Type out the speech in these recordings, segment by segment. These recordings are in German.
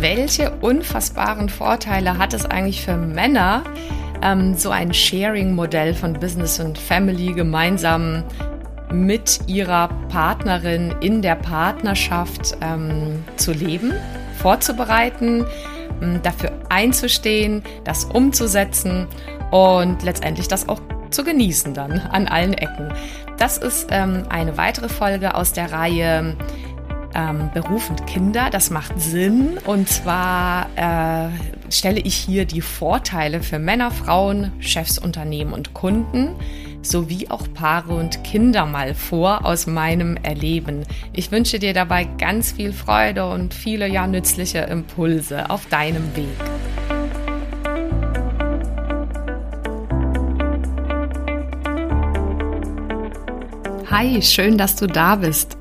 welche unfassbaren Vorteile hat es eigentlich für Männer, ähm, so ein Sharing-Modell von Business und Family gemeinsam mit ihrer Partnerin in der Partnerschaft ähm, zu leben, vorzubereiten, ähm, dafür einzustehen, das umzusetzen und letztendlich das auch zu genießen dann an allen Ecken. Das ist ähm, eine weitere Folge aus der Reihe ähm, Beruf und Kinder. Das macht Sinn. Und zwar äh, stelle ich hier die Vorteile für Männer, Frauen, Chefs, Unternehmen und Kunden sowie auch Paare und Kinder mal vor aus meinem Erleben. Ich wünsche dir dabei ganz viel Freude und viele ja nützliche Impulse auf deinem Weg. Hi, schön, dass du da bist.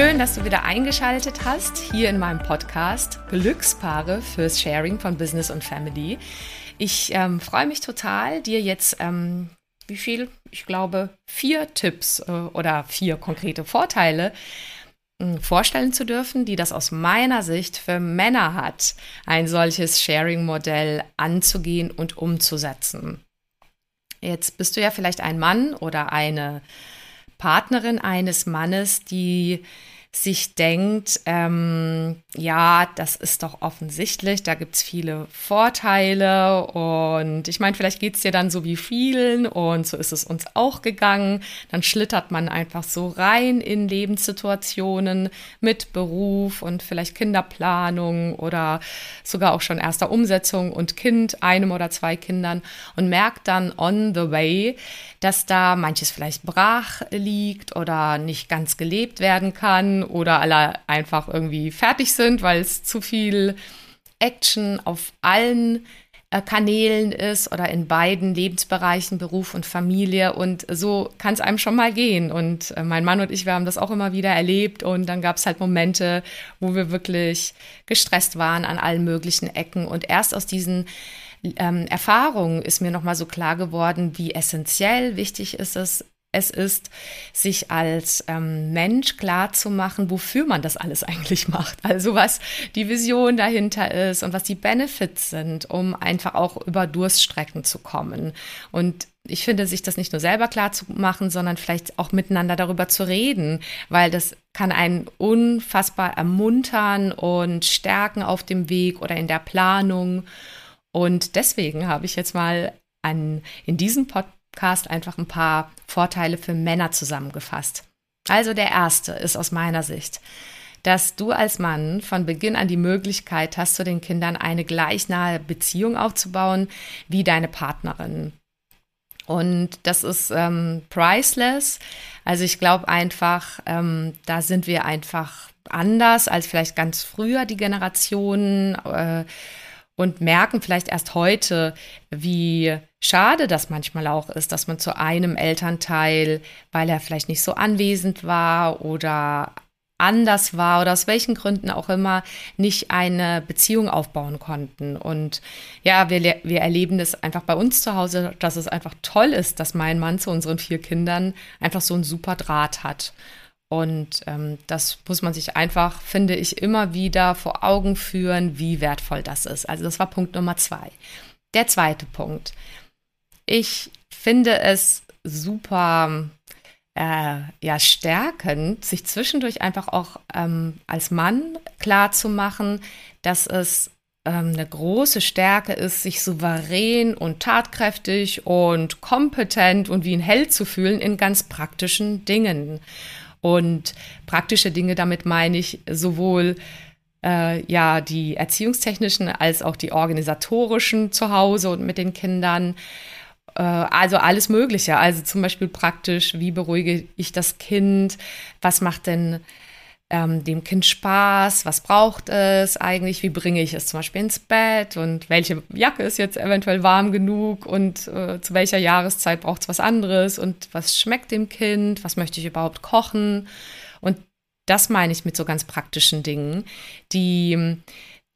Schön, dass du wieder eingeschaltet hast hier in meinem Podcast Glückspaare fürs Sharing von Business und Family. Ich ähm, freue mich total, dir jetzt, ähm, wie viel? Ich glaube, vier Tipps äh, oder vier konkrete Vorteile äh, vorstellen zu dürfen, die das aus meiner Sicht für Männer hat, ein solches Sharing-Modell anzugehen und umzusetzen. Jetzt bist du ja vielleicht ein Mann oder eine Partnerin eines Mannes, die sich denkt, ähm, ja, das ist doch offensichtlich, da gibt es viele Vorteile und ich meine, vielleicht geht es dir dann so wie vielen und so ist es uns auch gegangen. Dann schlittert man einfach so rein in Lebenssituationen mit Beruf und vielleicht Kinderplanung oder sogar auch schon erster Umsetzung und Kind, einem oder zwei Kindern und merkt dann on the way, dass da manches vielleicht brach liegt oder nicht ganz gelebt werden kann oder alle einfach irgendwie fertig sind, weil es zu viel Action auf allen äh, Kanälen ist oder in beiden Lebensbereichen, Beruf und Familie. Und so kann es einem schon mal gehen. Und äh, mein Mann und ich, wir haben das auch immer wieder erlebt. Und dann gab es halt Momente, wo wir wirklich gestresst waren an allen möglichen Ecken. Und erst aus diesen ähm, Erfahrung ist mir nochmal so klar geworden, wie essentiell wichtig ist es, es ist, sich als ähm, Mensch klar zu machen, wofür man das alles eigentlich macht. Also was die Vision dahinter ist und was die Benefits sind, um einfach auch über Durststrecken zu kommen. Und ich finde, sich das nicht nur selber klar zu machen, sondern vielleicht auch miteinander darüber zu reden, weil das kann einen unfassbar ermuntern und stärken auf dem Weg oder in der Planung. Und deswegen habe ich jetzt mal an, in diesem Podcast einfach ein paar Vorteile für Männer zusammengefasst. Also der erste ist aus meiner Sicht, dass du als Mann von Beginn an die Möglichkeit hast, zu den Kindern eine gleichnahe Beziehung aufzubauen wie deine Partnerin. Und das ist ähm, priceless. Also ich glaube einfach, ähm, da sind wir einfach anders als vielleicht ganz früher die Generationen. Äh, und merken vielleicht erst heute, wie schade das manchmal auch ist, dass man zu einem Elternteil, weil er vielleicht nicht so anwesend war oder anders war oder aus welchen Gründen auch immer nicht eine Beziehung aufbauen konnten. Und ja, wir, wir erleben das einfach bei uns zu Hause, dass es einfach toll ist, dass mein Mann zu unseren vier Kindern einfach so einen super Draht hat. Und ähm, das muss man sich einfach, finde ich, immer wieder vor Augen führen, wie wertvoll das ist. Also das war Punkt Nummer zwei. Der zweite Punkt. Ich finde es super äh, ja, stärkend, sich zwischendurch einfach auch ähm, als Mann klar zu machen, dass es ähm, eine große Stärke ist, sich souverän und tatkräftig und kompetent und wie ein Held zu fühlen in ganz praktischen Dingen. Und praktische Dinge, damit meine ich sowohl äh, ja die erziehungstechnischen als auch die organisatorischen zu Hause und mit den Kindern. Äh, also alles Mögliche. Also zum Beispiel praktisch, wie beruhige ich das Kind? Was macht denn ähm, dem Kind Spaß? Was braucht es eigentlich? Wie bringe ich es zum Beispiel ins Bett? Und welche Jacke ist jetzt eventuell warm genug? Und äh, zu welcher Jahreszeit braucht es was anderes? Und was schmeckt dem Kind? Was möchte ich überhaupt kochen? Und das meine ich mit so ganz praktischen Dingen, die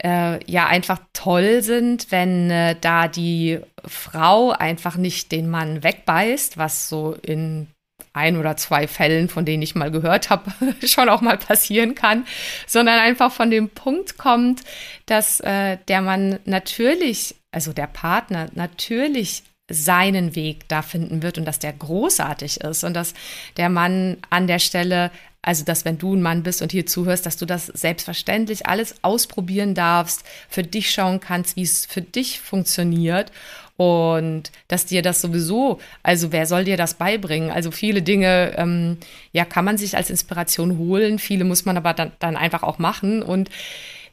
äh, ja einfach toll sind, wenn äh, da die Frau einfach nicht den Mann wegbeißt, was so in ein oder zwei Fällen, von denen ich mal gehört habe, schon auch mal passieren kann, sondern einfach von dem Punkt kommt, dass äh, der Mann natürlich, also der Partner natürlich seinen Weg da finden wird und dass der großartig ist und dass der Mann an der Stelle, also dass wenn du ein Mann bist und hier zuhörst, dass du das selbstverständlich alles ausprobieren darfst, für dich schauen kannst, wie es für dich funktioniert und dass dir das sowieso, also wer soll dir das beibringen? Also viele Dinge, ähm, ja, kann man sich als Inspiration holen, viele muss man aber dann, dann einfach auch machen. Und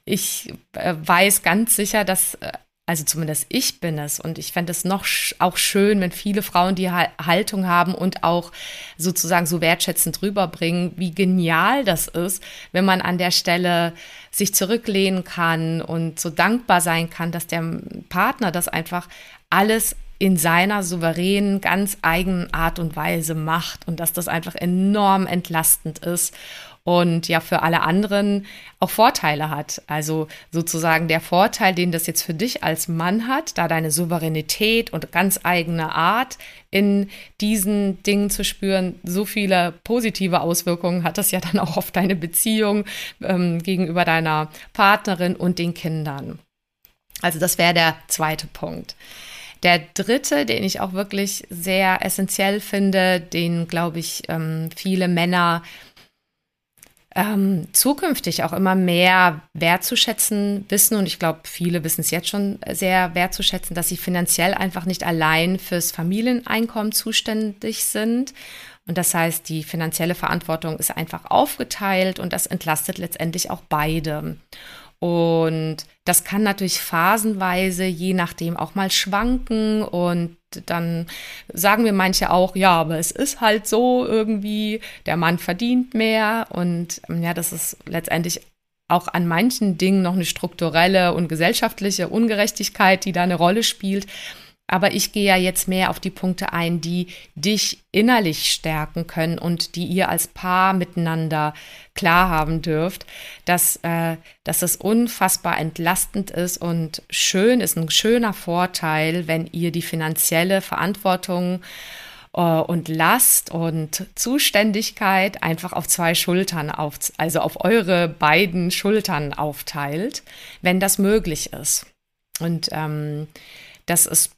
ich äh, weiß ganz sicher, dass äh, also zumindest ich bin es. Und ich fände es noch auch schön, wenn viele Frauen die Haltung haben und auch sozusagen so wertschätzend rüberbringen, wie genial das ist, wenn man an der Stelle sich zurücklehnen kann und so dankbar sein kann, dass der Partner das einfach alles in seiner souveränen, ganz eigenen Art und Weise macht und dass das einfach enorm entlastend ist und ja für alle anderen auch Vorteile hat. Also sozusagen der Vorteil, den das jetzt für dich als Mann hat, da deine Souveränität und ganz eigene Art in diesen Dingen zu spüren, so viele positive Auswirkungen hat das ja dann auch auf deine Beziehung ähm, gegenüber deiner Partnerin und den Kindern. Also das wäre der zweite Punkt. Der dritte, den ich auch wirklich sehr essentiell finde, den, glaube ich, ähm, viele Männer ähm, zukünftig auch immer mehr wertzuschätzen wissen. Und ich glaube, viele wissen es jetzt schon sehr wertzuschätzen, dass sie finanziell einfach nicht allein fürs Familieneinkommen zuständig sind. Und das heißt, die finanzielle Verantwortung ist einfach aufgeteilt und das entlastet letztendlich auch beide. Und das kann natürlich phasenweise, je nachdem, auch mal schwanken. Und dann sagen wir manche auch, ja, aber es ist halt so irgendwie, der Mann verdient mehr. Und ja, das ist letztendlich auch an manchen Dingen noch eine strukturelle und gesellschaftliche Ungerechtigkeit, die da eine Rolle spielt. Aber ich gehe ja jetzt mehr auf die Punkte ein, die dich innerlich stärken können und die ihr als Paar miteinander klar haben dürft, dass, äh, dass es unfassbar entlastend ist und schön ist, ein schöner Vorteil, wenn ihr die finanzielle Verantwortung äh, und Last und Zuständigkeit einfach auf zwei Schultern auf, also auf eure beiden Schultern aufteilt, wenn das möglich ist. Und ähm, das ist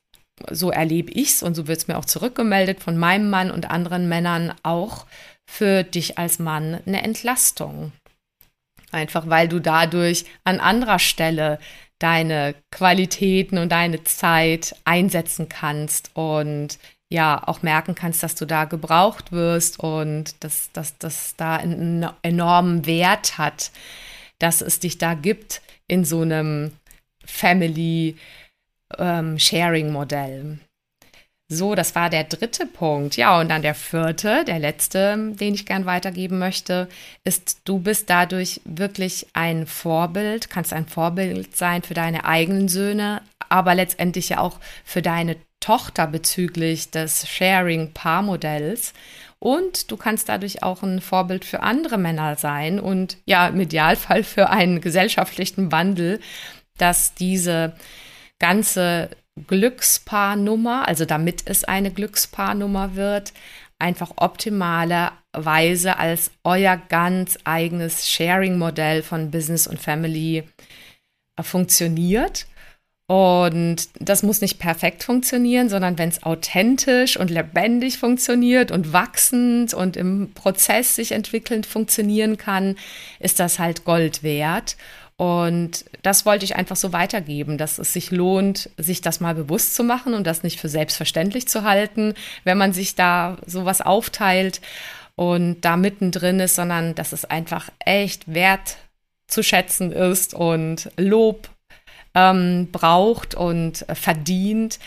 so erlebe ich es und so wird es mir auch zurückgemeldet von meinem Mann und anderen Männern auch für dich als Mann eine Entlastung. Einfach weil du dadurch an anderer Stelle deine Qualitäten und deine Zeit einsetzen kannst und ja auch merken kannst, dass du da gebraucht wirst und dass das da einen enormen Wert hat, dass es dich da gibt in so einem Family ähm, Sharing-Modell. So, das war der dritte Punkt. Ja, und dann der vierte, der letzte, den ich gern weitergeben möchte, ist, du bist dadurch wirklich ein Vorbild, kannst ein Vorbild sein für deine eigenen Söhne, aber letztendlich ja auch für deine Tochter bezüglich des Sharing-Paar-Modells. Und du kannst dadurch auch ein Vorbild für andere Männer sein und ja, im Idealfall für einen gesellschaftlichen Wandel, dass diese ganze Glückspaarnummer, also damit es eine Glückspaarnummer wird, einfach optimalerweise als euer ganz eigenes Sharing-Modell von Business und Family äh, funktioniert. Und das muss nicht perfekt funktionieren, sondern wenn es authentisch und lebendig funktioniert und wachsend und im Prozess sich entwickelnd funktionieren kann, ist das halt Gold wert. Und das wollte ich einfach so weitergeben, dass es sich lohnt, sich das mal bewusst zu machen und das nicht für selbstverständlich zu halten, wenn man sich da sowas aufteilt und da mittendrin ist, sondern dass es einfach echt wertvoll zu schätzen ist und Lob ähm, braucht und äh, verdient,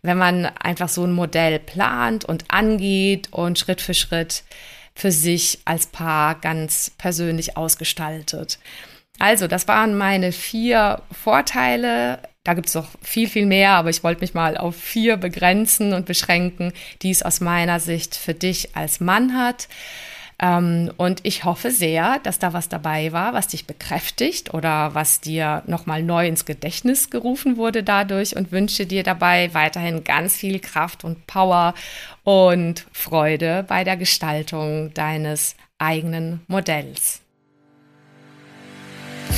wenn man einfach so ein Modell plant und angeht und Schritt für Schritt für sich als Paar ganz persönlich ausgestaltet. Also, das waren meine vier Vorteile. Da gibt es noch viel, viel mehr, aber ich wollte mich mal auf vier begrenzen und beschränken, die es aus meiner Sicht für dich als Mann hat. Ähm, und ich hoffe sehr, dass da was dabei war, was dich bekräftigt oder was dir nochmal neu ins Gedächtnis gerufen wurde dadurch und wünsche dir dabei weiterhin ganz viel Kraft und Power und Freude bei der Gestaltung deines eigenen Modells.